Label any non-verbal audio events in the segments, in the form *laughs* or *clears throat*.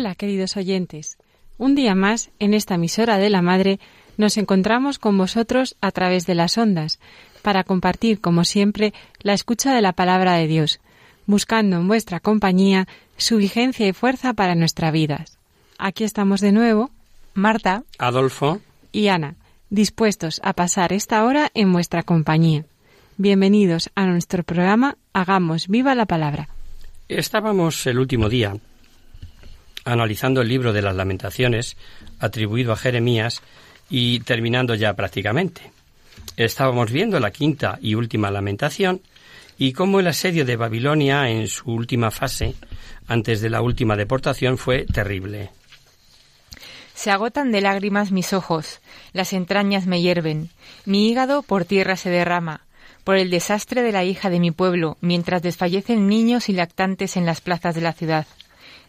Hola, queridos oyentes. Un día más, en esta emisora de la Madre, nos encontramos con vosotros a través de las ondas, para compartir, como siempre, la escucha de la palabra de Dios, buscando en vuestra compañía su vigencia y fuerza para nuestra vida. Aquí estamos de nuevo, Marta, Adolfo y Ana, dispuestos a pasar esta hora en vuestra compañía. Bienvenidos a nuestro programa Hagamos viva la palabra. Estábamos el último día analizando el libro de las lamentaciones atribuido a Jeremías y terminando ya prácticamente. Estábamos viendo la quinta y última lamentación y cómo el asedio de Babilonia en su última fase, antes de la última deportación, fue terrible. Se agotan de lágrimas mis ojos, las entrañas me hierven, mi hígado por tierra se derrama, por el desastre de la hija de mi pueblo, mientras desfallecen niños y lactantes en las plazas de la ciudad.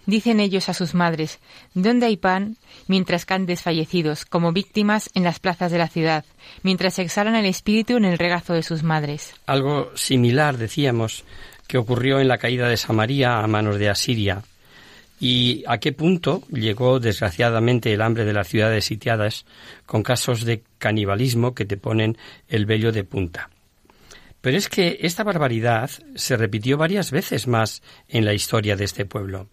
Dicen ellos a sus madres, ¿dónde hay pan? mientras caen desfallecidos, como víctimas en las plazas de la ciudad, mientras exhalan el espíritu en el regazo de sus madres. Algo similar, decíamos, que ocurrió en la caída de Samaria a manos de Asiria. ¿Y a qué punto llegó desgraciadamente el hambre de las ciudades sitiadas con casos de canibalismo que te ponen el vello de punta? Pero es que esta barbaridad se repitió varias veces más en la historia de este pueblo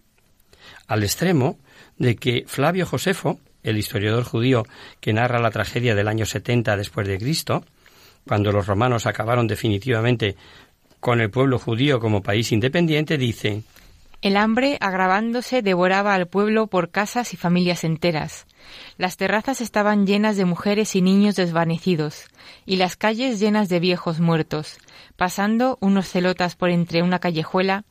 al extremo de que Flavio Josefo, el historiador judío que narra la tragedia del año 70 después de Cristo, cuando los romanos acabaron definitivamente con el pueblo judío como país independiente, dice el hambre, agravándose, devoraba al pueblo por casas y familias enteras. Las terrazas estaban llenas de mujeres y niños desvanecidos, y las calles llenas de viejos muertos. Pasando unos celotas por entre una callejuela,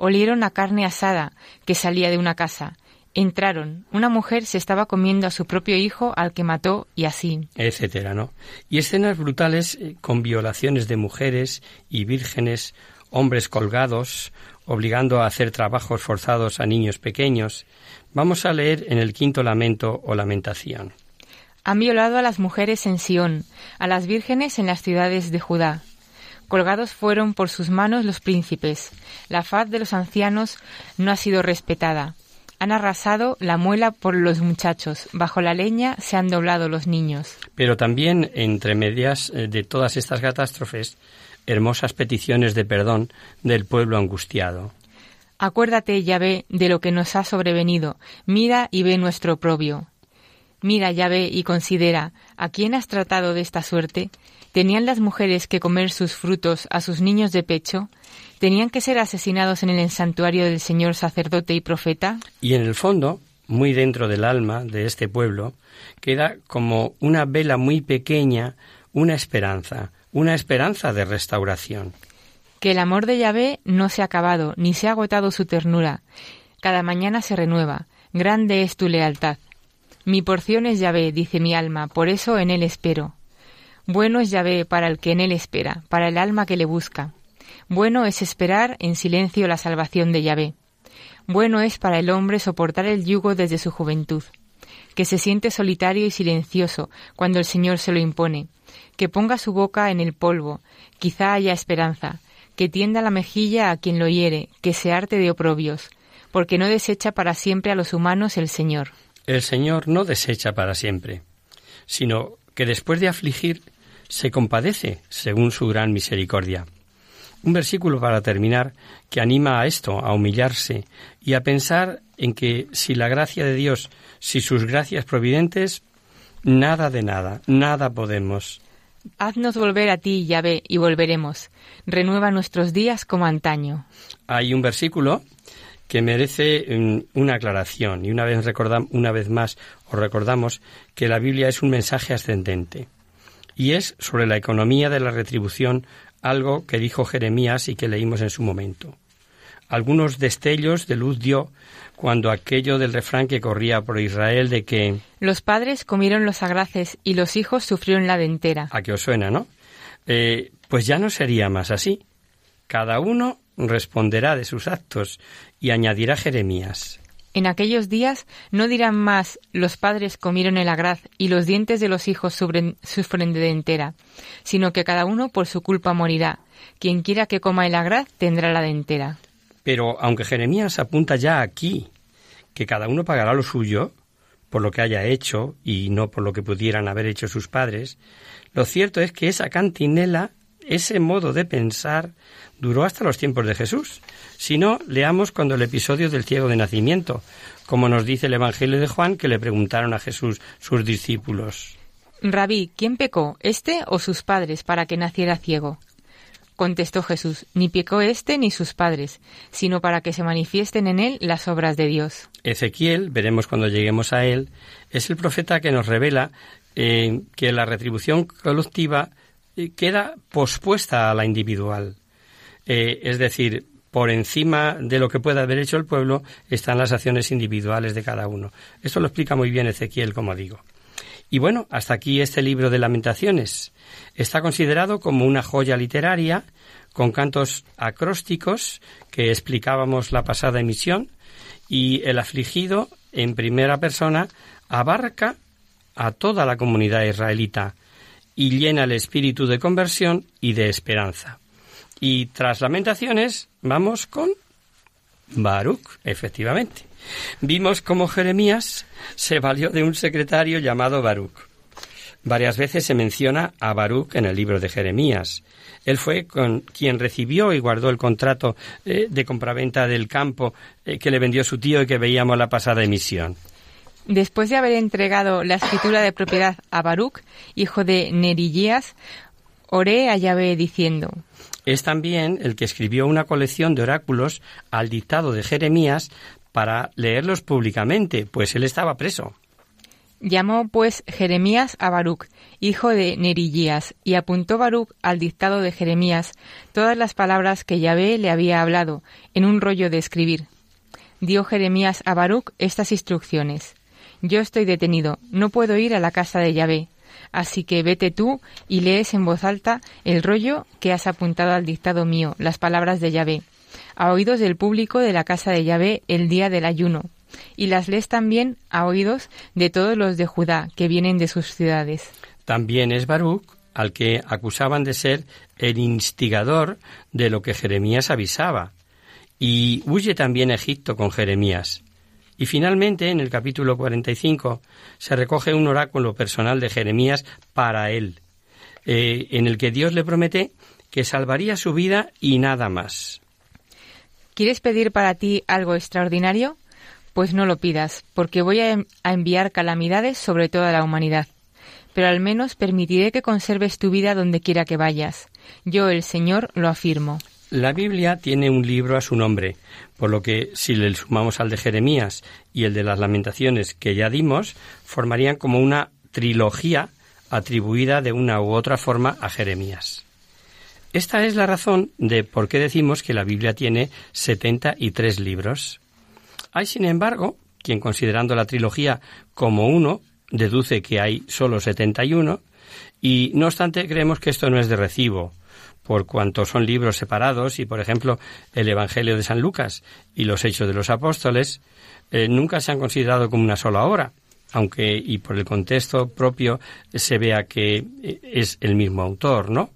olieron a carne asada que salía de una casa. Entraron. Una mujer se estaba comiendo a su propio hijo al que mató y así. Etcétera, ¿no? Y escenas brutales eh, con violaciones de mujeres y vírgenes, hombres colgados, obligando a hacer trabajos forzados a niños pequeños. Vamos a leer en el quinto lamento o lamentación. Han violado a las mujeres en Sión, a las vírgenes en las ciudades de Judá. Colgados fueron por sus manos los príncipes. La faz de los ancianos no ha sido respetada. Han arrasado la muela por los muchachos. Bajo la leña se han doblado los niños. Pero también, entre medias eh, de todas estas catástrofes, hermosas peticiones de perdón del pueblo angustiado. Acuérdate, Yahvé, de lo que nos ha sobrevenido. Mira y ve nuestro oprobio. Mira, Yahvé, y considera, ¿a quién has tratado de esta suerte? ¿Tenían las mujeres que comer sus frutos a sus niños de pecho? ¿Tenían que ser asesinados en el santuario del Señor sacerdote y profeta? Y en el fondo, muy dentro del alma de este pueblo, queda como una vela muy pequeña, una esperanza, una esperanza de restauración. Que el amor de Yahvé no se ha acabado, ni se ha agotado su ternura. Cada mañana se renueva. Grande es tu lealtad. Mi porción es Yahvé, dice mi alma, por eso en él espero. Bueno es Yahvé para el que en él espera, para el alma que le busca. Bueno es esperar en silencio la salvación de Yahvé. Bueno es para el hombre soportar el yugo desde su juventud, que se siente solitario y silencioso cuando el Señor se lo impone, que ponga su boca en el polvo, quizá haya esperanza, que tienda la mejilla a quien lo hiere, que se arte de oprobios, porque no desecha para siempre a los humanos el Señor. El Señor no desecha para siempre, sino que después de afligir se compadece según su gran misericordia. Un versículo para terminar que anima a esto, a humillarse y a pensar en que si la gracia de Dios, si sus gracias providentes, nada de nada, nada podemos. Haznos volver a ti, Yahvé, y volveremos. Renueva nuestros días como antaño. Hay un versículo que merece mm, una aclaración y una vez, recordamos, una vez más os recordamos que la Biblia es un mensaje ascendente y es sobre la economía de la retribución algo que dijo Jeremías y que leímos en su momento. Algunos destellos de luz dio cuando aquello del refrán que corría por Israel de que los padres comieron los agraces y los hijos sufrieron la dentera. A que os suena, ¿no? Eh, pues ya no sería más así. Cada uno responderá de sus actos y añadirá Jeremías. En aquellos días no dirán más los padres comieron el agraz y los dientes de los hijos sufren de dentera, sino que cada uno por su culpa morirá. Quien quiera que coma el agraz tendrá la dentera. Pero aunque Jeremías apunta ya aquí que cada uno pagará lo suyo por lo que haya hecho y no por lo que pudieran haber hecho sus padres, lo cierto es que esa cantinela, ese modo de pensar, duró hasta los tiempos de Jesús. Si no, leamos cuando el episodio del ciego de nacimiento, como nos dice el Evangelio de Juan, que le preguntaron a Jesús sus discípulos. Rabí, ¿quién pecó, este o sus padres, para que naciera ciego? Contestó Jesús, ni pecó éste ni sus padres, sino para que se manifiesten en él las obras de Dios. Ezequiel, veremos cuando lleguemos a él, es el profeta que nos revela eh, que la retribución colectiva queda pospuesta a la individual. Eh, es decir, por encima de lo que pueda haber hecho el pueblo están las acciones individuales de cada uno. Esto lo explica muy bien Ezequiel, como digo. Y bueno, hasta aquí este libro de lamentaciones. Está considerado como una joya literaria con cantos acrósticos que explicábamos la pasada emisión y el afligido en primera persona abarca a toda la comunidad israelita y llena el espíritu de conversión y de esperanza. Y tras lamentaciones vamos con Baruch, efectivamente. Vimos cómo Jeremías se valió de un secretario llamado Baruch. Varias veces se menciona a Baruch en el libro de Jeremías. Él fue con quien recibió y guardó el contrato eh, de compraventa del campo eh, que le vendió su tío y que veíamos la pasada emisión. Después de haber entregado la escritura de propiedad a Baruch, hijo de Nerilías, oré a Yahvé diciendo, es también el que escribió una colección de oráculos al dictado de Jeremías para leerlos públicamente, pues él estaba preso. Llamó pues Jeremías a Baruch, hijo de Nerilías, y apuntó Baruch al dictado de Jeremías todas las palabras que Yahvé le había hablado en un rollo de escribir. Dio Jeremías a Baruch estas instrucciones. Yo estoy detenido, no puedo ir a la casa de Yahvé. Así que vete tú y lees en voz alta el rollo que has apuntado al dictado mío, las palabras de Yahvé a oídos del público de la casa de Yahvé el día del ayuno, y las lees también a oídos de todos los de Judá que vienen de sus ciudades. También es Baruch al que acusaban de ser el instigador de lo que Jeremías avisaba, y huye también Egipto con Jeremías. Y finalmente, en el capítulo 45, se recoge un oráculo personal de Jeremías para él, eh, en el que Dios le promete que salvaría su vida y nada más. ¿Quieres pedir para ti algo extraordinario? Pues no lo pidas, porque voy a enviar calamidades sobre toda la humanidad. Pero al menos permitiré que conserves tu vida donde quiera que vayas. Yo, el Señor, lo afirmo. La Biblia tiene un libro a su nombre, por lo que si le sumamos al de Jeremías y el de las lamentaciones que ya dimos, formarían como una trilogía atribuida de una u otra forma a Jeremías. Esta es la razón de por qué decimos que la Biblia tiene 73 libros. Hay, sin embargo, quien considerando la trilogía como uno, deduce que hay solo 71, y no obstante creemos que esto no es de recibo, por cuanto son libros separados y, por ejemplo, el Evangelio de San Lucas y los Hechos de los Apóstoles eh, nunca se han considerado como una sola obra, aunque y por el contexto propio se vea que eh, es el mismo autor, ¿no?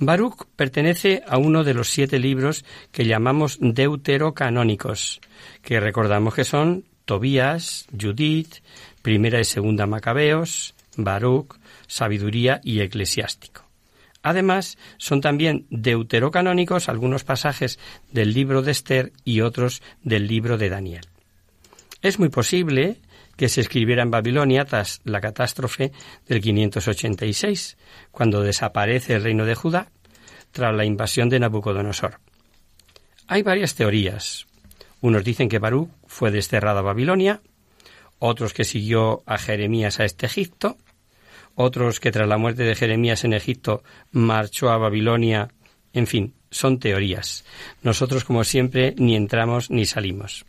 Baruch pertenece a uno de los siete libros que llamamos deuterocanónicos, que recordamos que son Tobías, Judith, Primera y Segunda Macabeos, Baruch, Sabiduría y Eclesiástico. Además, son también deuterocanónicos algunos pasajes del libro de Esther y otros del libro de Daniel. Es muy posible que se escribiera en Babilonia tras la catástrofe del 586, cuando desaparece el reino de Judá tras la invasión de Nabucodonosor. Hay varias teorías. Unos dicen que Baruch fue desterrado a Babilonia, otros que siguió a Jeremías a este Egipto, otros que tras la muerte de Jeremías en Egipto marchó a Babilonia. En fin, son teorías. Nosotros, como siempre, ni entramos ni salimos.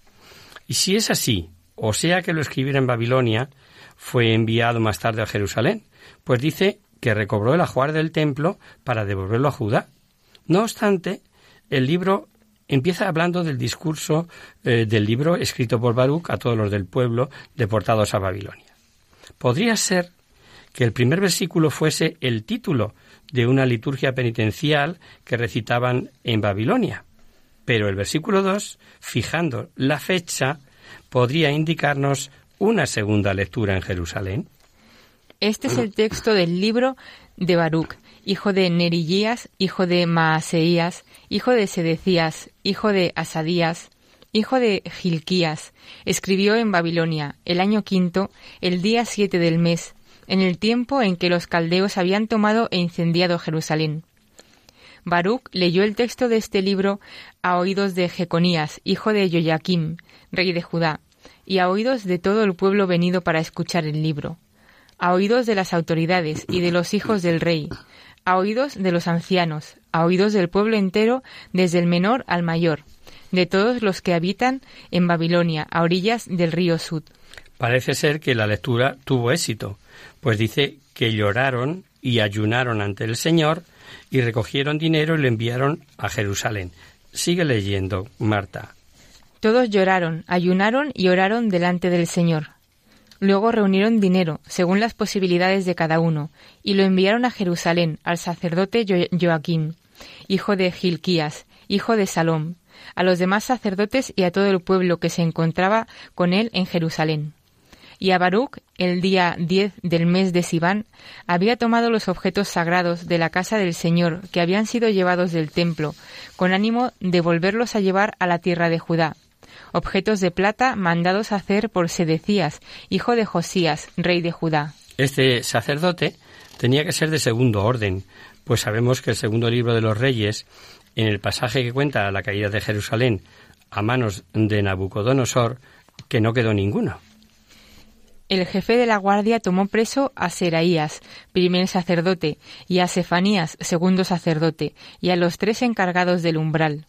Y si es así, o sea que lo escribiera en Babilonia, fue enviado más tarde a Jerusalén, pues dice que recobró el ajuar del templo para devolverlo a Judá. No obstante, el libro empieza hablando del discurso eh, del libro escrito por Baruch a todos los del pueblo deportados a Babilonia. Podría ser que el primer versículo fuese el título de una liturgia penitencial que recitaban en Babilonia. Pero el versículo 2, fijando la fecha, podría indicarnos una segunda lectura en Jerusalén. Este es el texto del libro de Baruch, hijo de Nerilías, hijo de Maaseías, hijo de Sedecías, hijo de Asadías, hijo de Gilquías. Escribió en Babilonia, el año quinto, el día siete del mes, en el tiempo en que los caldeos habían tomado e incendiado Jerusalén. Baruch leyó el texto de este libro a oídos de Jeconías, hijo de Joaquim, rey de Judá, y a oídos de todo el pueblo venido para escuchar el libro, a oídos de las autoridades y de los hijos del rey, a oídos de los ancianos, a oídos del pueblo entero, desde el menor al mayor, de todos los que habitan en Babilonia, a orillas del río Sud. Parece ser que la lectura tuvo éxito, pues dice que lloraron y ayunaron ante el Señor y recogieron dinero y lo enviaron a Jerusalén. Sigue leyendo, Marta. Todos lloraron, ayunaron y oraron delante del Señor. Luego reunieron dinero, según las posibilidades de cada uno, y lo enviaron a Jerusalén al sacerdote Joaquín, hijo de Gilquías, hijo de Salom, a los demás sacerdotes y a todo el pueblo que se encontraba con él en Jerusalén. Y a Baruch, el día diez del mes de Sivan, había tomado los objetos sagrados de la casa del Señor que habían sido llevados del templo, con ánimo de volverlos a llevar a la tierra de Judá. Objetos de plata mandados a hacer por Sedecías, hijo de Josías, rey de Judá. Este sacerdote tenía que ser de segundo orden, pues sabemos que el segundo libro de los reyes, en el pasaje que cuenta la caída de Jerusalén a manos de Nabucodonosor, que no quedó ninguno el jefe de la guardia tomó preso a Seraías, primer sacerdote, y a Sefanías, segundo sacerdote, y a los tres encargados del umbral.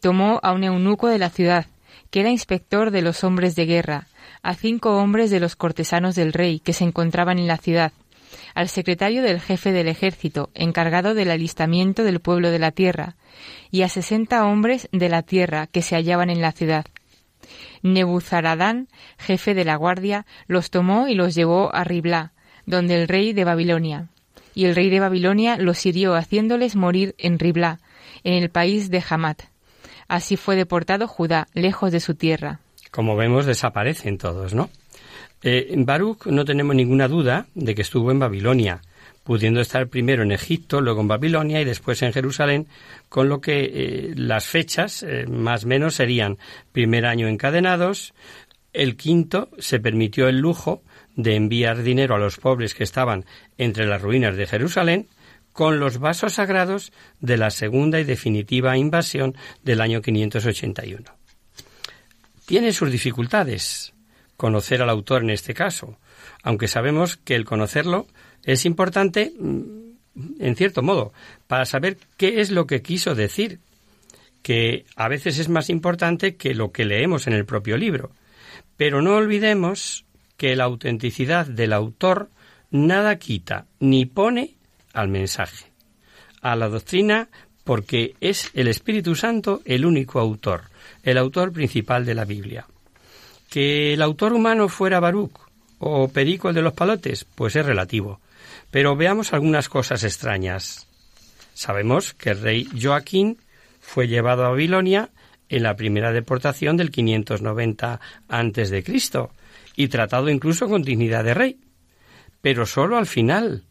Tomó a un eunuco de la ciudad, que era inspector de los hombres de guerra, a cinco hombres de los cortesanos del rey que se encontraban en la ciudad, al secretario del jefe del ejército, encargado del alistamiento del pueblo de la tierra, y a sesenta hombres de la tierra que se hallaban en la ciudad. Nebuzaradán, jefe de la guardia, los tomó y los llevó a Riblá, donde el rey de Babilonia. Y el rey de Babilonia los hirió haciéndoles morir en Riblá, en el país de Hamat. Así fue deportado Judá, lejos de su tierra. Como vemos, desaparecen todos, ¿no? Eh, Baruch no tenemos ninguna duda de que estuvo en Babilonia, pudiendo estar primero en Egipto, luego en Babilonia y después en Jerusalén, con lo que eh, las fechas eh, más o menos serían primer año encadenados, el quinto se permitió el lujo de enviar dinero a los pobres que estaban entre las ruinas de Jerusalén, con los vasos sagrados de la segunda y definitiva invasión del año 581. Tiene sus dificultades conocer al autor en este caso, aunque sabemos que el conocerlo es importante, mm, en cierto modo, para saber qué es lo que quiso decir, que a veces es más importante que lo que leemos en el propio libro. Pero no olvidemos que la autenticidad del autor nada quita ni pone al mensaje, a la doctrina, porque es el Espíritu Santo el único autor, el autor principal de la Biblia. Que el autor humano fuera Baruch o Perico el de los palotes, pues es relativo. Pero veamos algunas cosas extrañas. Sabemos que el rey Joaquín fue llevado a Babilonia en la primera deportación del 590 antes de Cristo y tratado incluso con dignidad de rey, pero solo al final,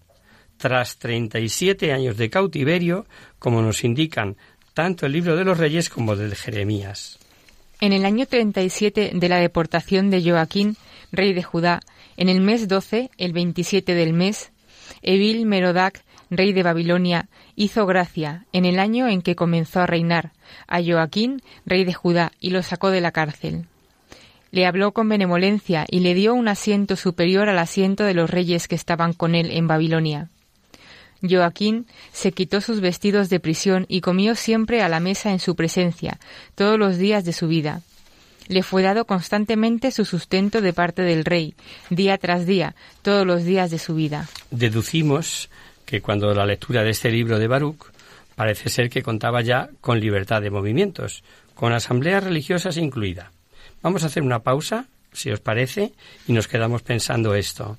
tras 37 años de cautiverio, como nos indican tanto el libro de los reyes como el de Jeremías. En el año 37 de la deportación de Joaquín, rey de Judá, en el mes 12, el 27 del mes, Evil Merodac, rey de Babilonia, hizo gracia, en el año en que comenzó a reinar, a Joaquín, rey de Judá, y lo sacó de la cárcel. Le habló con benevolencia y le dio un asiento superior al asiento de los reyes que estaban con él en Babilonia. Joaquín se quitó sus vestidos de prisión y comió siempre a la mesa en su presencia, todos los días de su vida. Le fue dado constantemente su sustento de parte del rey, día tras día, todos los días de su vida. Deducimos que cuando la lectura de este libro de Baruch parece ser que contaba ya con libertad de movimientos, con asambleas religiosas incluida. Vamos a hacer una pausa, si os parece, y nos quedamos pensando esto.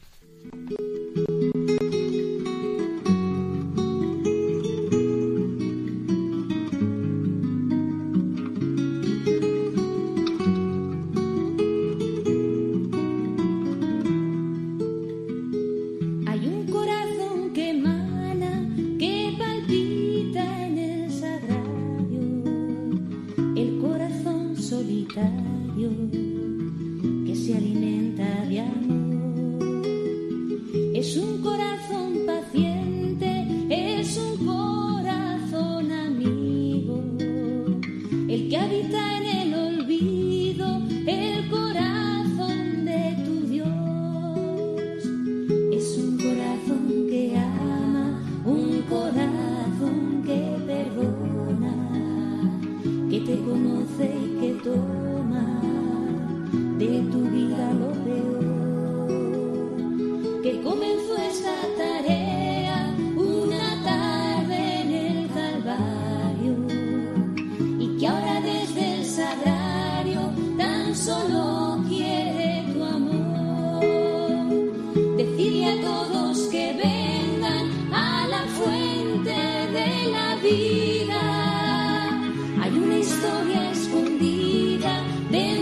Been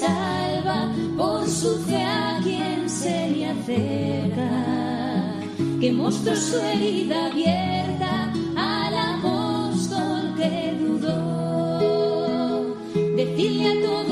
salva, por su fe a quien se le acerca, que mostró su herida abierta al apóstol que dudó. Decirle a todos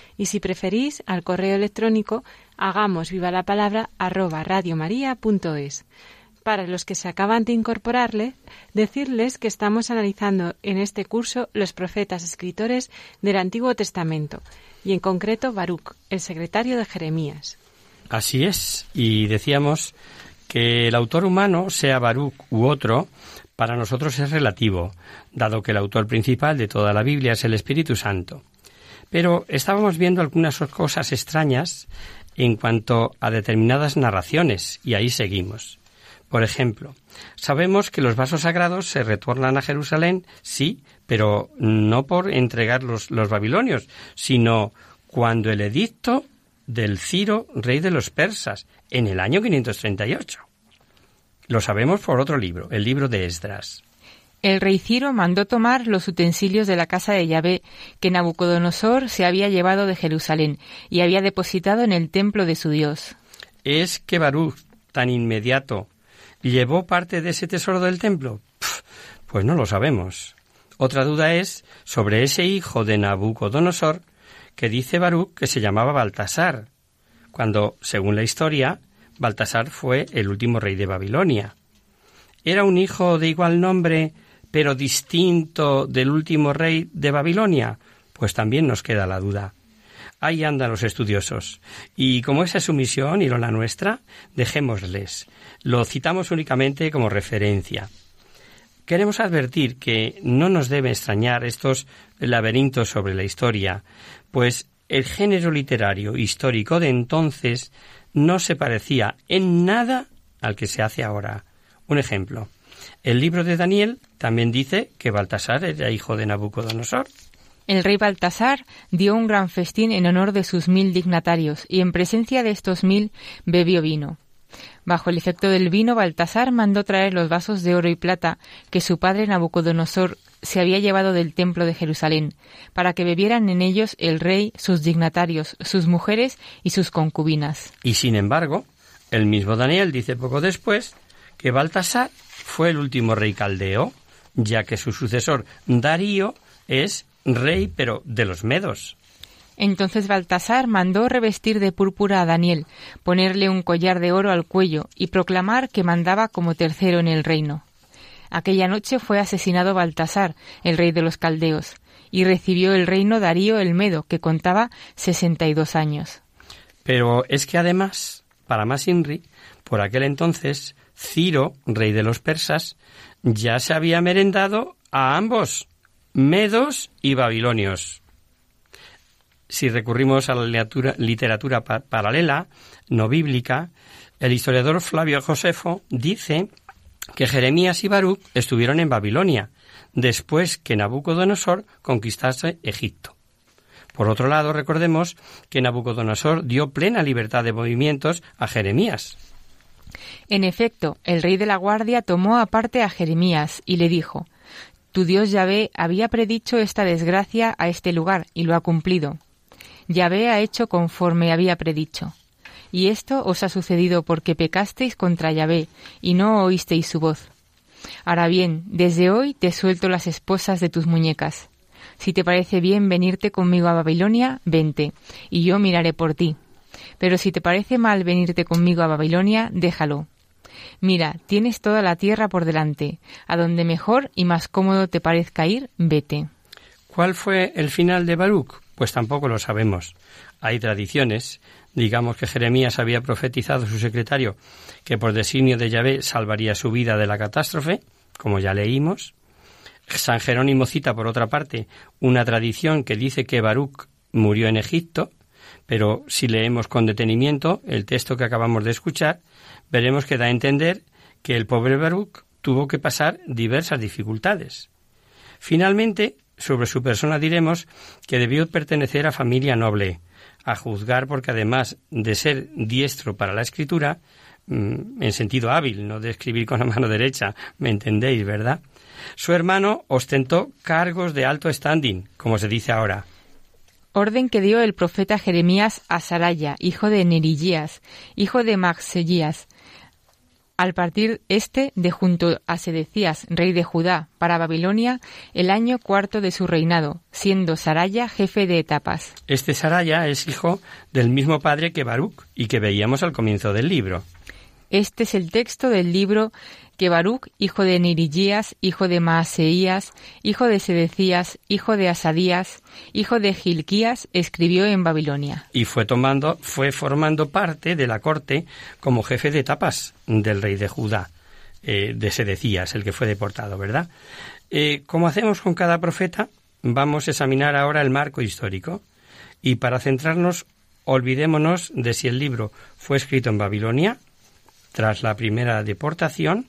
Y si preferís, al correo electrónico hagamos viva la palabra arroba radiomaria.es. Para los que se acaban de incorporarle, decirles que estamos analizando en este curso los profetas escritores del Antiguo Testamento, y en concreto Baruch, el secretario de Jeremías. Así es, y decíamos que el autor humano, sea Baruch u otro, para nosotros es relativo, dado que el autor principal de toda la Biblia es el Espíritu Santo. Pero estábamos viendo algunas cosas extrañas en cuanto a determinadas narraciones, y ahí seguimos. Por ejemplo, sabemos que los vasos sagrados se retornan a Jerusalén, sí, pero no por entregar los, babilonios, sino cuando el edicto del Ciro, rey de los persas, en el año 538. Lo sabemos por otro libro, el libro de Esdras. El rey Ciro mandó tomar los utensilios de la casa de Yahvé que Nabucodonosor se había llevado de Jerusalén y había depositado en el templo de su Dios. ¿Es que Baruch, tan inmediato, ¿Llevó parte de ese tesoro del templo? pues no lo sabemos. Otra duda es sobre ese hijo de Nabucodonosor que dice Baruch que se llamaba Baltasar, cuando, según la historia, Baltasar fue el último rey de Babilonia. ¿Era un hijo de igual nombre, pero distinto del último rey de Babilonia? Pues también nos queda la duda. Ahí andan los estudiosos. Y como esa es su misión y no la nuestra, dejémosles. Lo citamos únicamente como referencia. Queremos advertir que no nos debe extrañar estos laberintos sobre la historia, pues el género literario histórico de entonces no se parecía en nada al que se hace ahora. Un ejemplo. El libro de Daniel también dice que Baltasar era hijo de Nabucodonosor. El rey Baltasar dio un gran festín en honor de sus mil dignatarios y en presencia de estos mil bebió vino. Bajo el efecto del vino, Baltasar mandó traer los vasos de oro y plata que su padre Nabucodonosor se había llevado del templo de Jerusalén, para que bebieran en ellos el rey, sus dignatarios, sus mujeres y sus concubinas. Y sin embargo, el mismo Daniel dice poco después que Baltasar fue el último rey caldeo, ya que su sucesor Darío es rey pero de los medos. Entonces Baltasar mandó revestir de púrpura a Daniel, ponerle un collar de oro al cuello y proclamar que mandaba como tercero en el reino. Aquella noche fue asesinado Baltasar, el rey de los caldeos, y recibió el reino Darío el Medo, que contaba sesenta y dos años. Pero es que además, para más Inri, por aquel entonces, Ciro, rey de los persas, ya se había merendado a ambos, medos y babilonios si recurrimos a la literatura, paralela, no bíblica, el historiador Flavio Josefo dice que Jeremías y Baruch estuvieron en Babilonia, después que Nabucodonosor conquistase Egipto. Por otro lado, recordemos que Nabucodonosor dio plena libertad de movimientos a Jeremías. En efecto, el rey de la guardia tomó aparte a Jeremías y le dijo, Tu Dios Yahvé había predicho esta desgracia a este lugar y lo ha cumplido. Yahvé ha hecho conforme había predicho. Y esto os ha sucedido porque pecasteis contra Yahvé y no oísteis su voz. Ahora bien, desde hoy te suelto las esposas de tus muñecas. Si te parece bien venirte conmigo a Babilonia, vente, y yo miraré por ti. Pero si te parece mal venirte conmigo a Babilonia, déjalo. Mira, tienes toda la tierra por delante. A donde mejor y más cómodo te parezca ir, vete. ¿Cuál fue el final de Baruch? Pues tampoco lo sabemos. Hay tradiciones, digamos que Jeremías había profetizado su secretario que por designio de Yahvé salvaría su vida de la catástrofe, como ya leímos. San Jerónimo cita, por otra parte, una tradición que dice que Baruch murió en Egipto, pero si leemos con detenimiento el texto que acabamos de escuchar, veremos que da a entender que el pobre Baruch tuvo que pasar diversas dificultades. Finalmente, sobre su persona diremos que debió pertenecer a familia noble, a juzgar porque además de ser diestro para la escritura, mm, en sentido hábil, no de escribir con la mano derecha, me entendéis, ¿verdad? Su hermano ostentó cargos de alto standing, como se dice ahora. Orden que dio el profeta Jeremías a Saraya, hijo de Nerigías, hijo de Maxellías, al partir este de junto a Sedecías, rey de Judá, para Babilonia, el año cuarto de su reinado, siendo Saraya jefe de etapas. Este Saraya es hijo del mismo padre que Baruch y que veíamos al comienzo del libro. Este es el texto del libro que Baruch, hijo de Nirigías, hijo de Maaseías, hijo de Sedecías, hijo de Asadías, hijo de Gilquías, escribió en Babilonia. Y fue tomando, fue formando parte de la corte como jefe de etapas del rey de Judá, eh, de Sedecías, el que fue deportado, ¿verdad? Eh, como hacemos con cada profeta, vamos a examinar ahora el marco histórico. Y para centrarnos, olvidémonos de si el libro fue escrito en Babilonia, tras la primera deportación,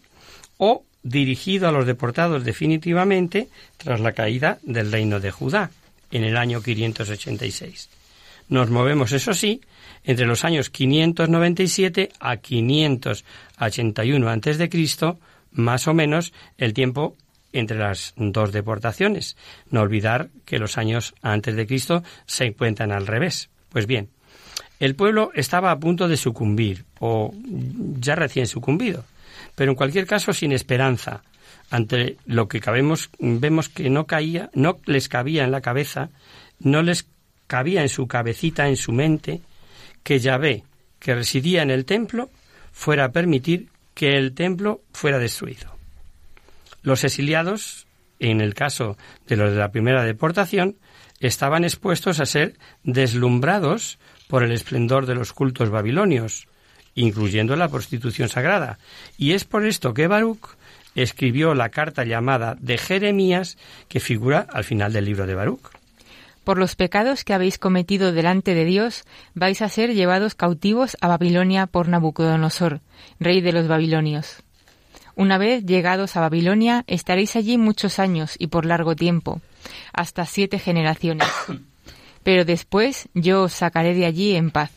o dirigido a los deportados definitivamente tras la caída del reino de Judá en el año 586. Nos movemos, eso sí, entre los años 597 a 581 a.C., más o menos el tiempo entre las dos deportaciones. No olvidar que los años antes de Cristo se encuentran al revés. Pues bien, el pueblo estaba a punto de sucumbir, o ya recién sucumbido pero en cualquier caso sin esperanza. Ante lo que cabemos, vemos que no caía, no les cabía en la cabeza, no les cabía en su cabecita, en su mente, que Yahvé, que residía en el templo, fuera a permitir que el templo fuera destruido. Los exiliados, en el caso de los de la primera deportación, estaban expuestos a ser deslumbrados por el esplendor de los cultos babilonios, incluyendo la prostitución sagrada. Y es por esto que Baruch escribió la carta llamada de Jeremías que figura al final del libro de Baruch. Por los pecados que habéis cometido delante de Dios, vais a ser llevados cautivos a Babilonia por Nabucodonosor, rey de los babilonios. Una vez llegados a Babilonia, estaréis allí muchos años y por largo tiempo, hasta siete generaciones. *coughs* Pero después yo os sacaré de allí en paz.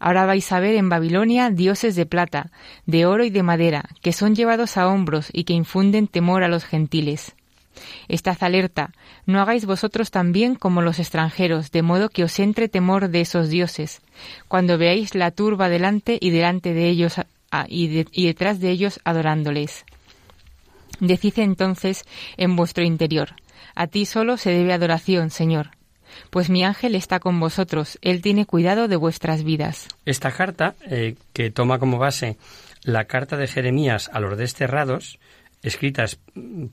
Ahora vais a ver en Babilonia dioses de plata, de oro y de madera, que son llevados a hombros y que infunden temor a los gentiles. Estad alerta, no hagáis vosotros también como los extranjeros, de modo que os entre temor de esos dioses, cuando veáis la turba delante y delante de ellos y, detrás de ellos adorándoles. Decid entonces en vuestro interior, a ti solo se debe adoración, Señor pues mi ángel está con vosotros, él tiene cuidado de vuestras vidas. Esta carta, eh, que toma como base la carta de Jeremías a los desterrados, escrita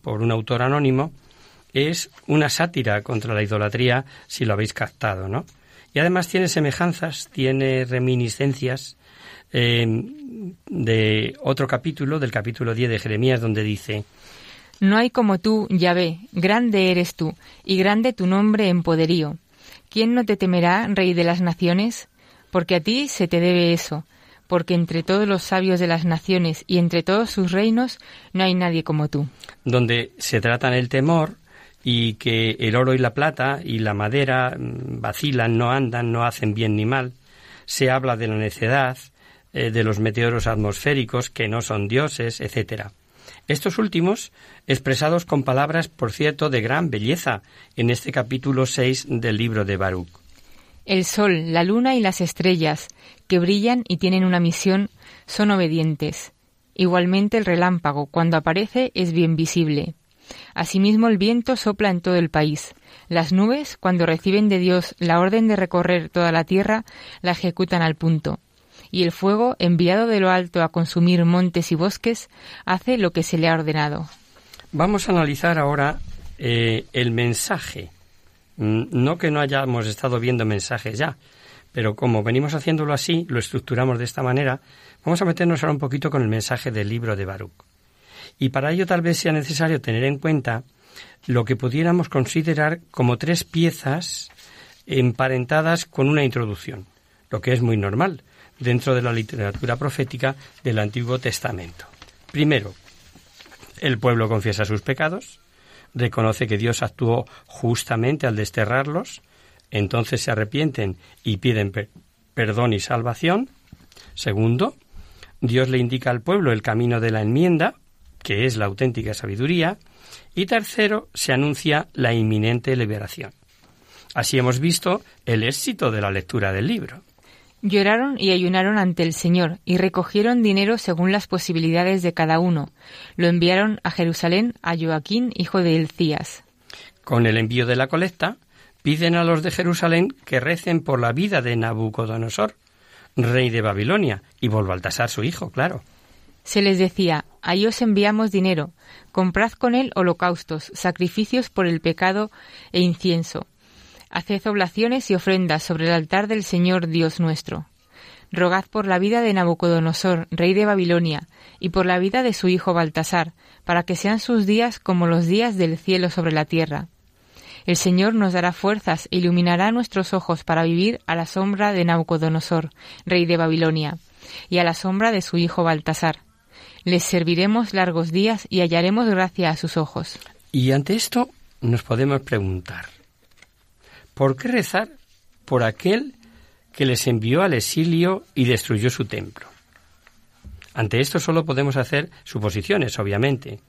por un autor anónimo, es una sátira contra la idolatría, si lo habéis captado, ¿no? Y además tiene semejanzas, tiene reminiscencias eh, de otro capítulo, del capítulo 10 de Jeremías, donde dice, no hay como tú, Yahvé, grande eres tú, y grande tu nombre en poderío. ¿Quién no te temerá, Rey de las naciones? Porque a ti se te debe eso, porque entre todos los sabios de las naciones y entre todos sus reinos no hay nadie como tú. Donde se tratan el temor y que el oro y la plata y la madera mm, vacilan, no andan, no hacen bien ni mal. Se habla de la necedad, eh, de los meteoros atmosféricos que no son dioses, etcétera. Estos últimos expresados con palabras, por cierto, de gran belleza en este capítulo 6 del libro de Baruch. El sol, la luna y las estrellas, que brillan y tienen una misión, son obedientes. Igualmente el relámpago, cuando aparece, es bien visible. Asimismo el viento sopla en todo el país. Las nubes, cuando reciben de Dios la orden de recorrer toda la tierra, la ejecutan al punto y el fuego, enviado de lo alto a consumir montes y bosques, hace lo que se le ha ordenado. Vamos a analizar ahora eh, el mensaje. Mm, no que no hayamos estado viendo mensajes ya, pero como venimos haciéndolo así, lo estructuramos de esta manera, vamos a meternos ahora un poquito con el mensaje del libro de Baruch. Y para ello tal vez sea necesario tener en cuenta lo que pudiéramos considerar como tres piezas emparentadas con una introducción, lo que es muy normal, dentro de la literatura profética del Antiguo Testamento. Primero, el pueblo confiesa sus pecados, reconoce que Dios actuó justamente al desterrarlos, entonces se arrepienten y piden perdón y salvación. Segundo, Dios le indica al pueblo el camino de la enmienda, que es la auténtica sabiduría, y tercero, se anuncia la inminente liberación. Así hemos visto el éxito de la lectura del libro. Lloraron y ayunaron ante el Señor y recogieron dinero según las posibilidades de cada uno. Lo enviaron a Jerusalén a Joaquín, hijo de Elcías. Con el envío de la colecta, piden a los de Jerusalén que recen por la vida de Nabucodonosor, rey de Babilonia, y por Baltasar su hijo, claro. Se les decía, ahí os enviamos dinero, comprad con él holocaustos, sacrificios por el pecado e incienso. Haced oblaciones y ofrendas sobre el altar del Señor Dios nuestro. Rogad por la vida de Nabucodonosor, rey de Babilonia, y por la vida de su hijo Baltasar, para que sean sus días como los días del cielo sobre la tierra. El Señor nos dará fuerzas e iluminará nuestros ojos para vivir a la sombra de Nabucodonosor, rey de Babilonia, y a la sombra de su hijo Baltasar. Les serviremos largos días y hallaremos gracia a sus ojos. Y ante esto nos podemos preguntar, ¿por qué rezar por aquel que les envió al exilio y destruyó su templo? Ante esto solo podemos hacer suposiciones, obviamente.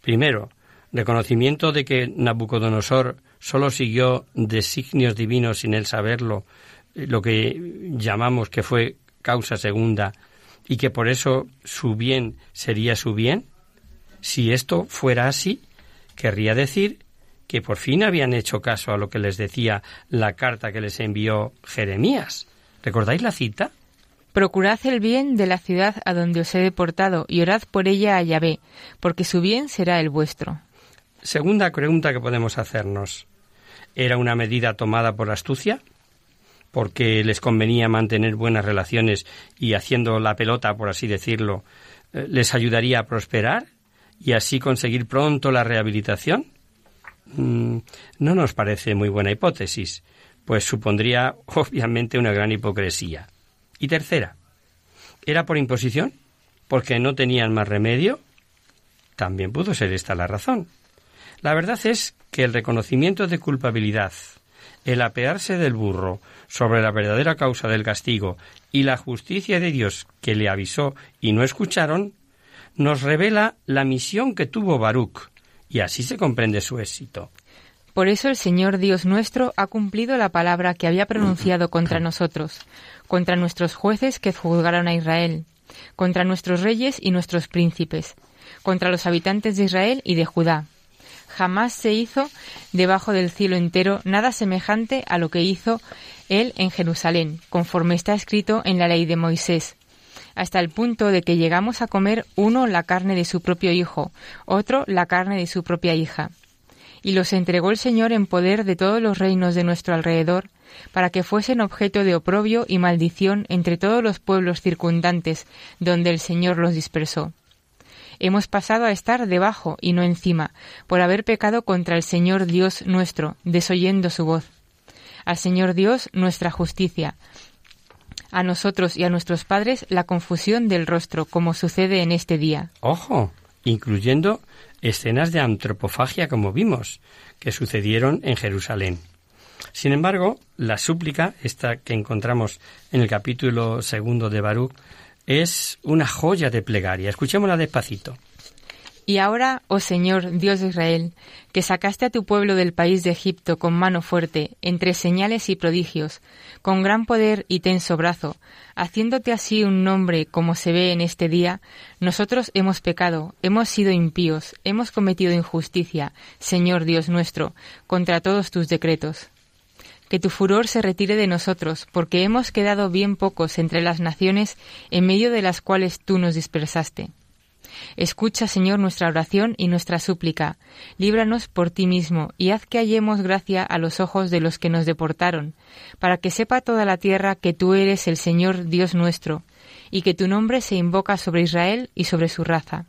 Primero, reconocimiento de que Nabucodonosor solo siguió designios divinos sin él saberlo, eh, lo que llamamos que fue causa segunda, y que por eso su bien sería su bien? Si esto fuera así, querría decir que por fin habían hecho caso a lo que les decía la carta que les envió Jeremías. ¿Recordáis la cita? Procurad el bien de la ciudad a donde os he deportado y orad por ella a Yahvé, porque su bien será el vuestro. Segunda pregunta que podemos hacernos. ¿Era una medida tomada por astucia? Porque les convenía mantener buenas relaciones y haciendo la pelota, por así decirlo, eh, les ayudaría a prosperar y así conseguir pronto la rehabilitación? Mm, no nos parece muy buena hipótesis, pues supondría *laughs* obviamente una gran hipocresía. Y tercera, ¿era por imposición? ¿Porque no tenían más remedio? También pudo ser esta la razón. La verdad es que el reconocimiento de culpabilidad, el apearse del burro sobre la verdadera causa del castigo y la justicia de Dios que le avisó y no escucharon, nos revela la misión que tuvo Baruch, y así se comprende su éxito. Por eso el Señor Dios nuestro ha cumplido la palabra que había pronunciado contra *clears throat* nosotros, contra nuestros jueces que juzgaron a Israel, contra nuestros reyes y nuestros príncipes, contra los habitantes de Israel y de Judá, jamás se hizo debajo del cielo entero nada semejante a lo que hizo él en Jerusalén, conforme está escrito en la ley de Moisés, hasta el punto de que llegamos a comer uno la carne de su propio hijo, otro la carne de su propia hija. Y los entregó el Señor en poder de todos los reinos de nuestro alrededor, para que fuesen objeto de oprobio y maldición entre todos los pueblos circundantes, donde el Señor los dispersó hemos pasado a estar debajo y no encima, por haber pecado contra el Señor Dios nuestro, desoyendo su voz. Al Señor Dios nuestra justicia, a nosotros y a nuestros padres la confusión del rostro, como sucede en este día. Ojo, incluyendo escenas de antropofagia como vimos, que sucedieron en Jerusalén. Sin embargo, la súplica, esta que encontramos en el capítulo segundo de Baruch, es una joya de plegaria. Escuchémosla despacito. Y ahora, oh Señor, Dios de Israel, que sacaste a tu pueblo del país de Egipto con mano fuerte, entre señales y prodigios, con gran poder y tenso brazo, haciéndote así un nombre como se ve en este día, nosotros hemos pecado, hemos sido impíos, hemos cometido injusticia, Señor Dios nuestro, contra todos tus decretos que tu furor se retire de nosotros, porque hemos quedado bien pocos entre las naciones en medio de las cuales tú nos dispersaste. Escucha, Señor, nuestra oración y nuestra súplica. Líbranos por ti mismo y haz que hallemos gracia a los ojos de los que nos deportaron, para que sepa toda la tierra que tú eres el Señor Dios nuestro, y que tu nombre se invoca sobre Israel y sobre su raza.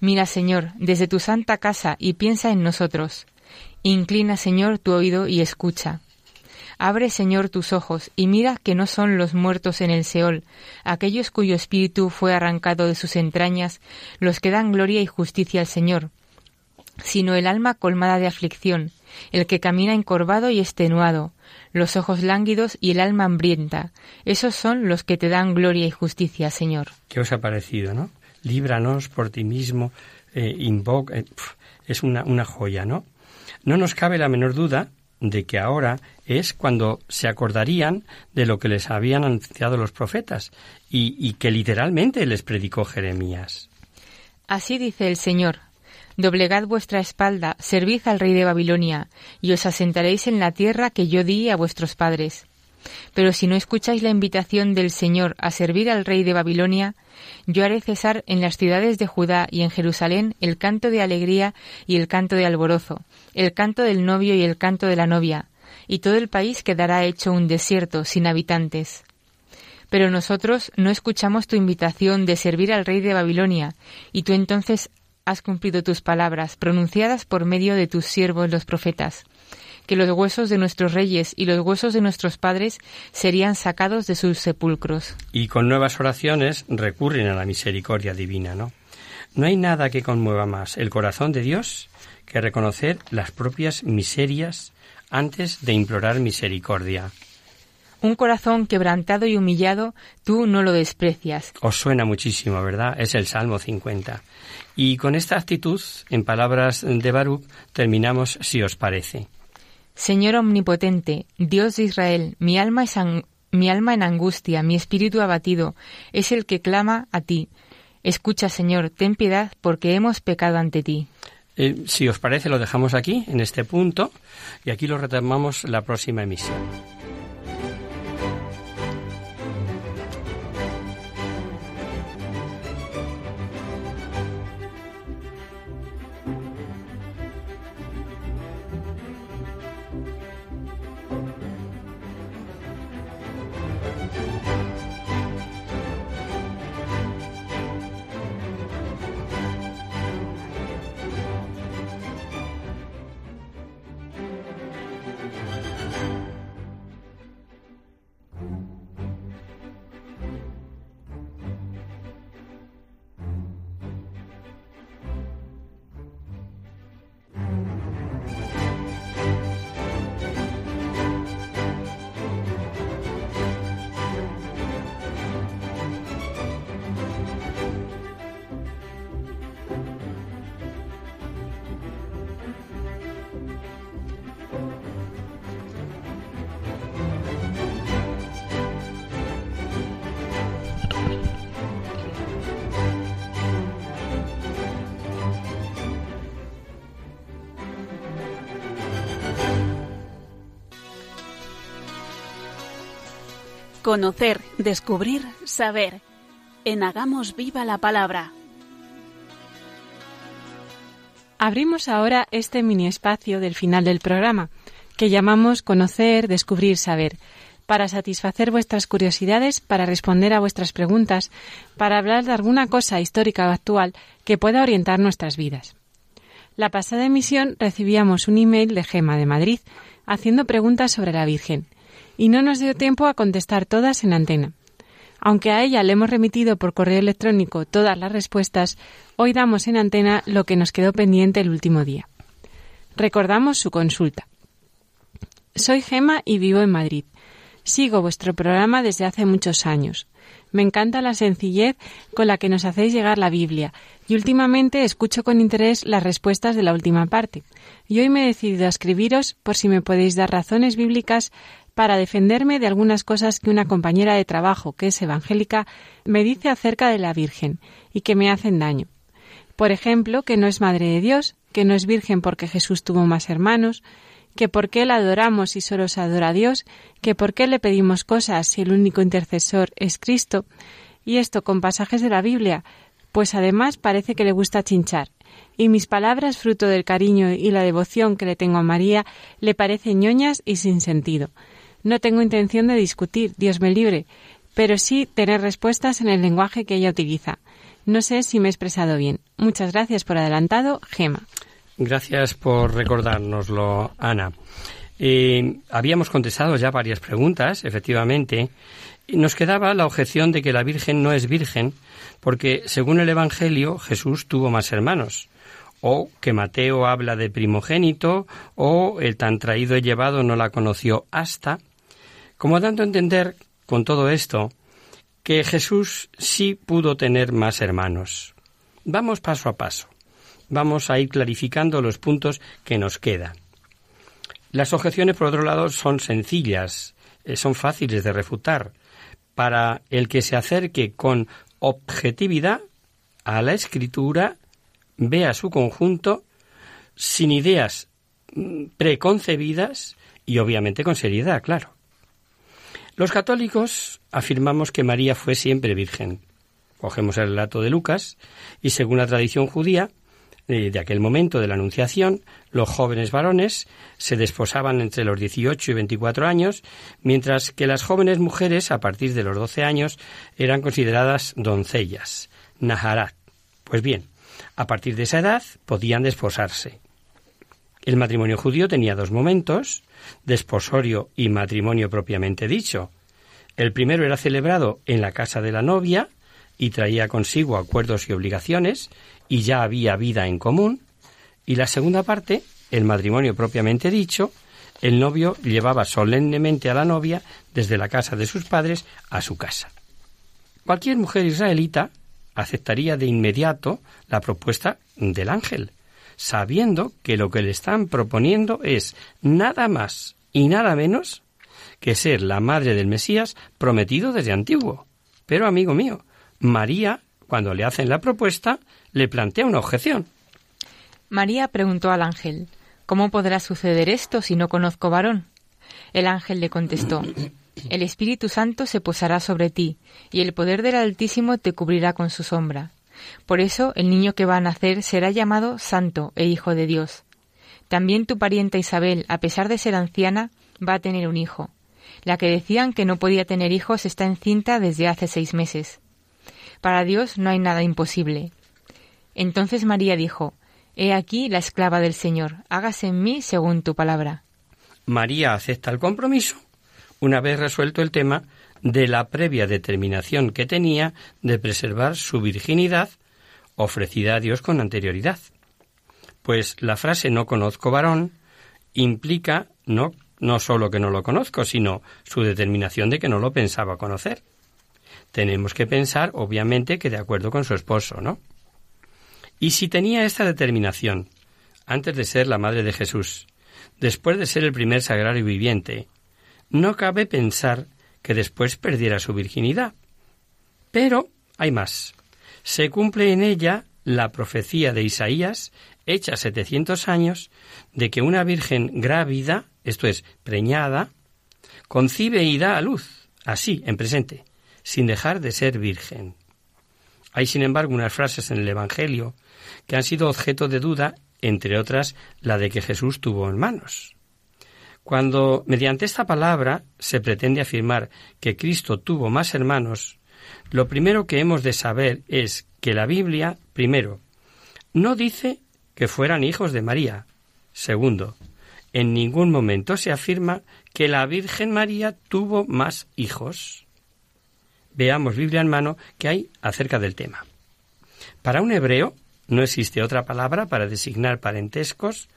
Mira, Señor, desde tu santa casa y piensa en nosotros. Inclina, Señor, tu oído y escucha. Abre, Señor, tus ojos, y mira que no son los muertos en el Seol, aquellos cuyo espíritu fue arrancado de sus entrañas, los que dan gloria y justicia al Señor, sino el alma colmada de aflicción, el que camina encorvado y extenuado, los ojos lánguidos y el alma hambrienta. Esos son los que te dan gloria y justicia, Señor. ¿Qué os ha parecido, no? Líbranos por ti mismo, eh, invoca. Eh, es una, una joya, ¿no? No nos cabe la menor duda de que ahora es cuando se acordarían de lo que les habían anunciado los profetas y, y que literalmente les predicó Jeremías. Así dice el Señor, Doblegad vuestra espalda, servid al rey de Babilonia, y os asentaréis en la tierra que yo di a vuestros padres. Pero si no escucháis la invitación del Señor a servir al rey de Babilonia, yo haré cesar en las ciudades de Judá y en Jerusalén el canto de alegría y el canto de alborozo, el canto del novio y el canto de la novia, y todo el país quedará hecho un desierto sin habitantes. Pero nosotros no escuchamos tu invitación de servir al rey de Babilonia, y tú entonces has cumplido tus palabras, pronunciadas por medio de tus siervos los profetas que los huesos de nuestros reyes y los huesos de nuestros padres serían sacados de sus sepulcros. Y con nuevas oraciones recurren a la misericordia divina, ¿no? No hay nada que conmueva más el corazón de Dios que reconocer las propias miserias antes de implorar misericordia. Un corazón quebrantado y humillado, tú no lo desprecias. Os suena muchísimo, ¿verdad? Es el Salmo 50. Y con esta actitud, en palabras de Baruch, terminamos si os parece. Señor omnipotente, Dios de Israel, mi alma, es mi alma en angustia, mi espíritu abatido, es el que clama a ti. Escucha, Señor, ten piedad, porque hemos pecado ante ti. Eh, si os parece, lo dejamos aquí, en este punto, y aquí lo retomamos la próxima emisión. Conocer, descubrir, saber. En Hagamos Viva la Palabra. Abrimos ahora este mini espacio del final del programa, que llamamos Conocer, Descubrir, Saber, para satisfacer vuestras curiosidades, para responder a vuestras preguntas, para hablar de alguna cosa histórica o actual que pueda orientar nuestras vidas. La pasada emisión recibíamos un email de Gema de Madrid haciendo preguntas sobre la Virgen y no nos dio tiempo a contestar todas en antena. Aunque a ella le hemos remitido por correo electrónico todas las respuestas, hoy damos en antena lo que nos quedó pendiente el último día. Recordamos su consulta. Soy Gema y vivo en Madrid. Sigo vuestro programa desde hace muchos años. Me encanta la sencillez con la que nos hacéis llegar la Biblia y últimamente escucho con interés las respuestas de la última parte. Y hoy me he decidido a escribiros por si me podéis dar razones bíblicas para defenderme de algunas cosas que una compañera de trabajo, que es evangélica, me dice acerca de la Virgen y que me hacen daño. Por ejemplo, que no es Madre de Dios, que no es Virgen porque Jesús tuvo más hermanos, que por qué la adoramos si solo se adora a Dios, que por qué le pedimos cosas si el único intercesor es Cristo, y esto con pasajes de la Biblia, pues además parece que le gusta chinchar, y mis palabras, fruto del cariño y la devoción que le tengo a María, le parecen ñoñas y sin sentido. No tengo intención de discutir, Dios me libre, pero sí tener respuestas en el lenguaje que ella utiliza. No sé si me he expresado bien. Muchas gracias por adelantado, Gema. Gracias por recordárnoslo, Ana. Habíamos contestado ya varias preguntas, efectivamente. Nos quedaba la objeción de que la Virgen no es virgen, porque según el Evangelio Jesús tuvo más hermanos. o que Mateo habla de primogénito, o el tan traído y llevado no la conoció hasta, como dando a entender con todo esto que Jesús sí pudo tener más hermanos. Vamos paso a paso. Vamos a ir clarificando los puntos que nos quedan. Las objeciones, por otro lado, son sencillas, eh, son fáciles de refutar. Para el que se acerque con objetividad a la escritura, vea su conjunto sin ideas mm, preconcebidas y obviamente con seriedad, claro. Los católicos afirmamos que María fue siempre virgen. Cogemos el relato de Lucas y según la tradición judía, eh, de aquel momento de la Anunciación, los jóvenes varones se desposaban entre los 18 y 24 años, mientras que las jóvenes mujeres, a partir de los 12 años, eran consideradas doncellas, naharat. Pues bien, a partir de esa edad podían desposarse. El matrimonio judío tenía dos momentos, desposorio y matrimonio propiamente dicho. El primero era celebrado en la casa de la novia y traía consigo acuerdos y obligaciones, y ya había vida en común, y la segunda parte, el matrimonio propiamente dicho, el novio llevaba solemnemente a la novia desde la casa de sus padres a su casa. Cualquier mujer israelita aceptaría de inmediato la propuesta del ángel, sabiendo que lo que le están proponiendo es nada más y nada menos que ser la madre del Mesías prometido desde antiguo. Pero, amigo mío, María, cuando le hacen la propuesta, le plantea una objeción. María preguntó al ángel, ¿Cómo podrá suceder esto si no conozco varón? El ángel le contestó, El Espíritu Santo se posará sobre ti, y el poder del Altísimo te cubrirá con su sombra. Por eso el niño que va a nacer será llamado Santo e Hijo de Dios. También tu parienta Isabel, a pesar de ser anciana, va a tener un hijo. La que decían que no podía tener hijos está encinta desde hace seis meses. Para Dios no hay nada imposible. Entonces María dijo, He aquí la esclava del Señor, hágase en mí según tu palabra. María acepta el compromiso, una vez resuelto el tema de la previa determinación que tenía de preservar su virginidad ofrecida a Dios con anterioridad. Pues la frase no conozco varón implica no, no solo que no lo conozco, sino su determinación de que no lo pensaba conocer. Tenemos que pensar, obviamente, que de acuerdo con su esposo, ¿no? Y si tenía esta determinación, antes de ser la madre de Jesús, después de ser el primer sagrario viviente, no cabe pensar que después perdiera su virginidad. Pero hay más. Se cumple en ella la profecía de Isaías, hecha 700 años, de que una virgen grávida, esto es, preñada, concibe y da a luz, así, en presente, sin dejar de ser virgen. Hay, sin embargo, unas frases en el Evangelio que han sido objeto de duda, entre otras la de que Jesús tuvo hermanos. Cuando mediante esta palabra se pretende afirmar que Cristo tuvo más hermanos, lo primero que hemos de saber es que la Biblia, primero, no dice que fueran hijos de María. Segundo, en ningún momento se afirma que la Virgen María tuvo más hijos. Veamos Biblia en mano que hay acerca del tema. Para un hebreo, no existe otra palabra para designar parentescos,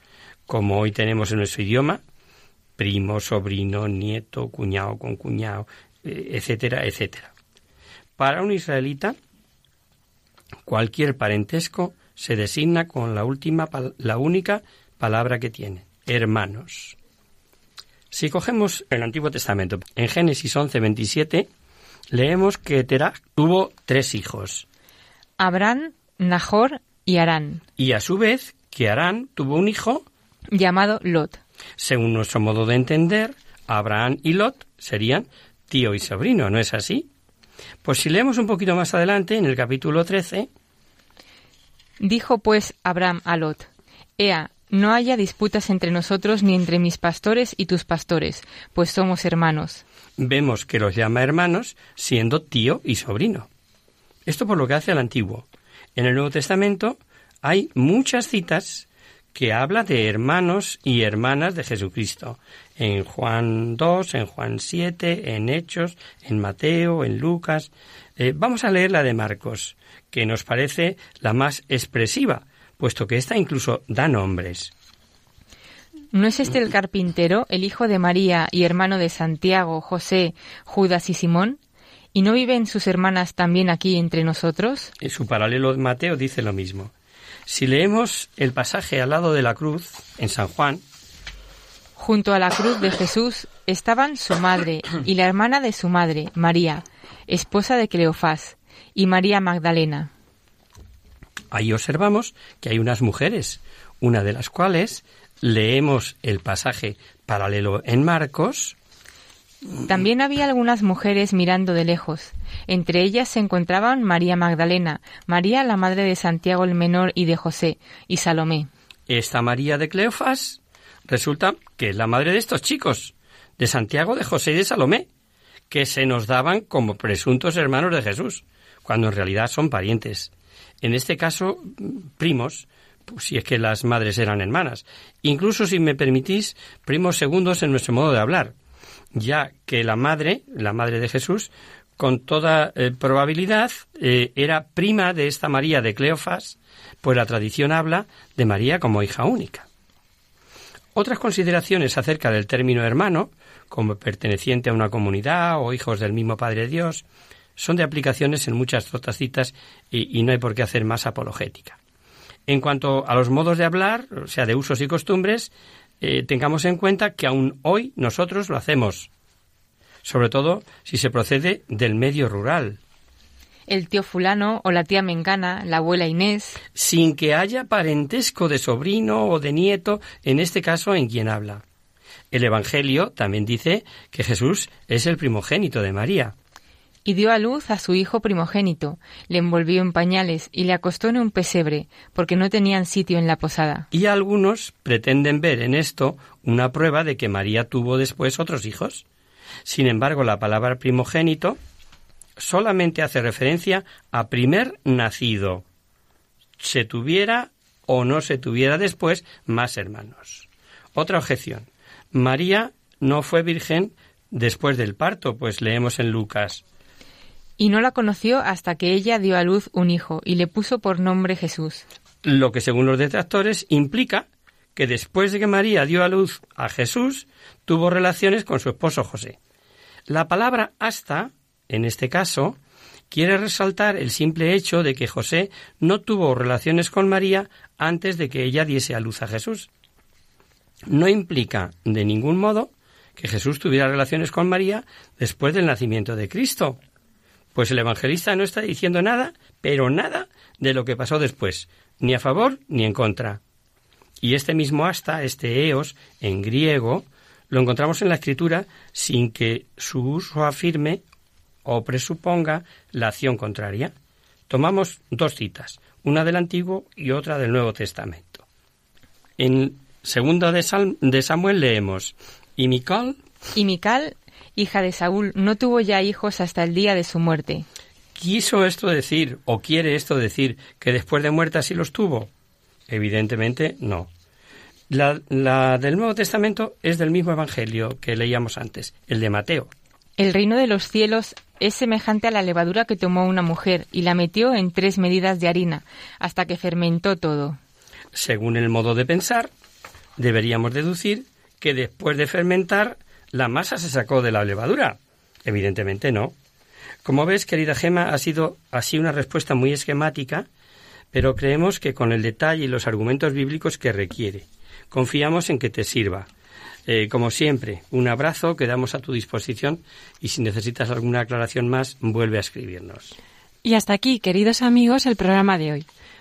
como hoy tenemos en nuestro idioma, primo, sobrino, nieto, cuñado con cuñado, eh, etcétera, etcétera. Para un israelita, cualquier parentesco se designa con la última, la única palabra que tiene, hermanos. Si cogemos el Antiguo Testamento, en Génesis 11, 27, leemos que Terah tuvo tres hijos. Abraham, Nahor y Arán. Y a su vez que Arán tuvo un hijo llamado Lot. Según nuestro modo de entender, Abraham y Lot serían tío y sobrino, ¿no es así? Pues si leemos un poquito más adelante, en el capítulo 13. Dijo pues Abraham a Lot, Ea, no haya disputas entre nosotros ni entre mis pastores y tus pastores, pues somos hermanos. Vemos que los llama hermanos siendo tío y sobrino. Esto por lo que hace al antiguo. En el Nuevo Testamento hay muchas citas que habla de hermanos y hermanas de Jesucristo. En Juan 2, en Juan 7, en Hechos, en Mateo, en Lucas. Eh, vamos a leer la de Marcos, que nos parece la más expresiva, puesto que ésta incluso da nombres. ¿No es este el carpintero, el hijo de María y hermano de Santiago, José, Judas y Simón? ¿Y no viven sus hermanas también aquí entre nosotros? En su paralelo Mateo dice lo mismo. Si leemos el pasaje al lado de la cruz, en San Juan, Junto a la cruz de Jesús estaban su madre y la hermana de su madre, María, esposa de Cleofás, y María Magdalena. ahí observamos que hay unas mujeres, una de las cuales leemos el pasaje paralelo en Marcos, También había algunas mujeres mirando de lejos. Entre ellas se encontraban María Magdalena, María la madre de Santiago el Menor y de José, y Salomé. esta María de Cleofas resulta que es la madre de estos chicos, de Santiago, de José y de Salomé, que se nos daban como presuntos hermanos de Jesús, cuando en realidad son parientes. En este caso, primos, pues si es que las madres eran hermanas. Incluso, si me permitís, primos segundos en nuestro modo de hablar, ya que la madre, la madre de Jesús, con toda eh, probabilidad eh, era prima de esta María de Cleofas, pues la tradición habla de María como hija única. Otras consideraciones acerca del término hermano, como perteneciente a una comunidad o hijos del mismo Padre Dios, son de aplicaciones en muchas otras citas y, no hay por qué hacer más apologética. En cuanto a los modos de hablar, o sea, de usos y costumbres, eh, tengamos en cuenta que aún hoy nosotros lo hacemos, sobre todo si se procede del medio rural, El tío fulano o la tía Mengana, la abuela Inés. sin que haya parentesco de sobrino o de nieto, en este caso en quien habla. El Evangelio también dice que Jesús es el primogénito de María. Y dio a luz a su hijo primogénito, le envolvió en pañales y le acostó en un pesebre, porque no tenían sitio en la posada. Y algunos pretenden ver en esto una prueba de que María tuvo después otros hijos. Sin embargo, la palabra primogénito solamente hace referencia a primer nacido, se tuviera o no se tuviera después más hermanos. Otra objeción. María no fue virgen después del parto, pues leemos en Lucas. Y no la conoció hasta que ella dio a luz un hijo y le puso por nombre Jesús. Lo que según los detractores implica que después de que María dio a luz a Jesús, tuvo relaciones con su esposo José. La palabra hasta, en este caso, quiere resaltar el simple hecho de que José no tuvo relaciones con María antes de que ella diese a luz a Jesús. No implica de ningún modo que Jesús tuviera relaciones con María después del nacimiento de Cristo. Pues el evangelista no está diciendo nada, pero nada de lo que pasó después, ni a favor ni en contra. Y este mismo hasta, este eos, en griego, lo encontramos en la escritura sin que su uso afirme o presuponga la acción contraria. Tomamos dos citas, una del Antiguo y otra del Nuevo Testamento. En segunda de, Samuel leemos, y Mical Y Mical, hija de Saúl, no tuvo ya hijos hasta el día de su muerte. ¿Quiso esto decir o quiere esto decir que después de muerta sí los tuvo? Evidentemente no. La, la del Nuevo Testamento es del mismo Evangelio que leíamos antes, el de Mateo. El reino de los cielos es semejante a la levadura que tomó una mujer y la metió en tres medidas de harina, hasta que fermentó todo. Según el modo de pensar, deberíamos deducir que después de fermentar la masa se sacó de la levadura. Evidentemente no. Como ves, querida Gema, ha sido así una respuesta muy esquemática, pero creemos que con el detalle y los argumentos bíblicos que requiere. Confiamos en que te sirva. Eh, como siempre, un abrazo, quedamos a tu disposición y si necesitas alguna aclaración más, vuelve a escribirnos. Y hasta aquí, queridos amigos, el programa de hoy.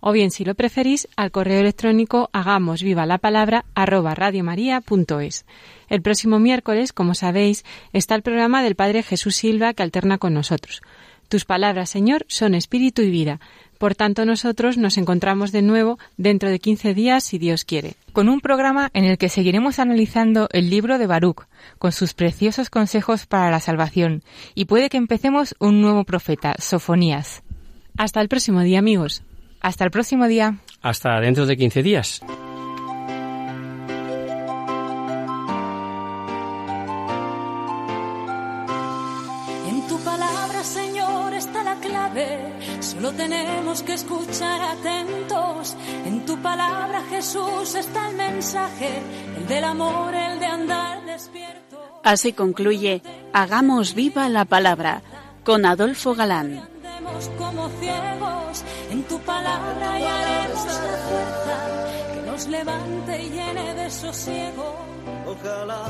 o bien, si lo preferís, al correo electrónico hagamos viva la palabra arroba radiomaria.es. El próximo miércoles, como sabéis, está el programa del Padre Jesús Silva que alterna con nosotros. Tus palabras, Señor, son espíritu y vida. Por tanto, nosotros nos encontramos de nuevo dentro de 15 días, si Dios quiere. Con un programa en el que seguiremos analizando el libro de Baruch, con sus preciosos consejos para la salvación, y puede que empecemos un nuevo profeta, Sofonías. Hasta el próximo día, amigos. Hasta el próximo día. Hasta dentro de 15 días. En tu palabra, Señor, está la clave. Solo tenemos que escuchar atentos. En tu palabra, Jesús, está el mensaje, el del amor, el de andar despierto. Así concluye Hagamos viva la palabra con Adolfo Galán. Como ciegos, en tu palabra y haremos la fuerza que nos levante y llene de sosiego. Ojalá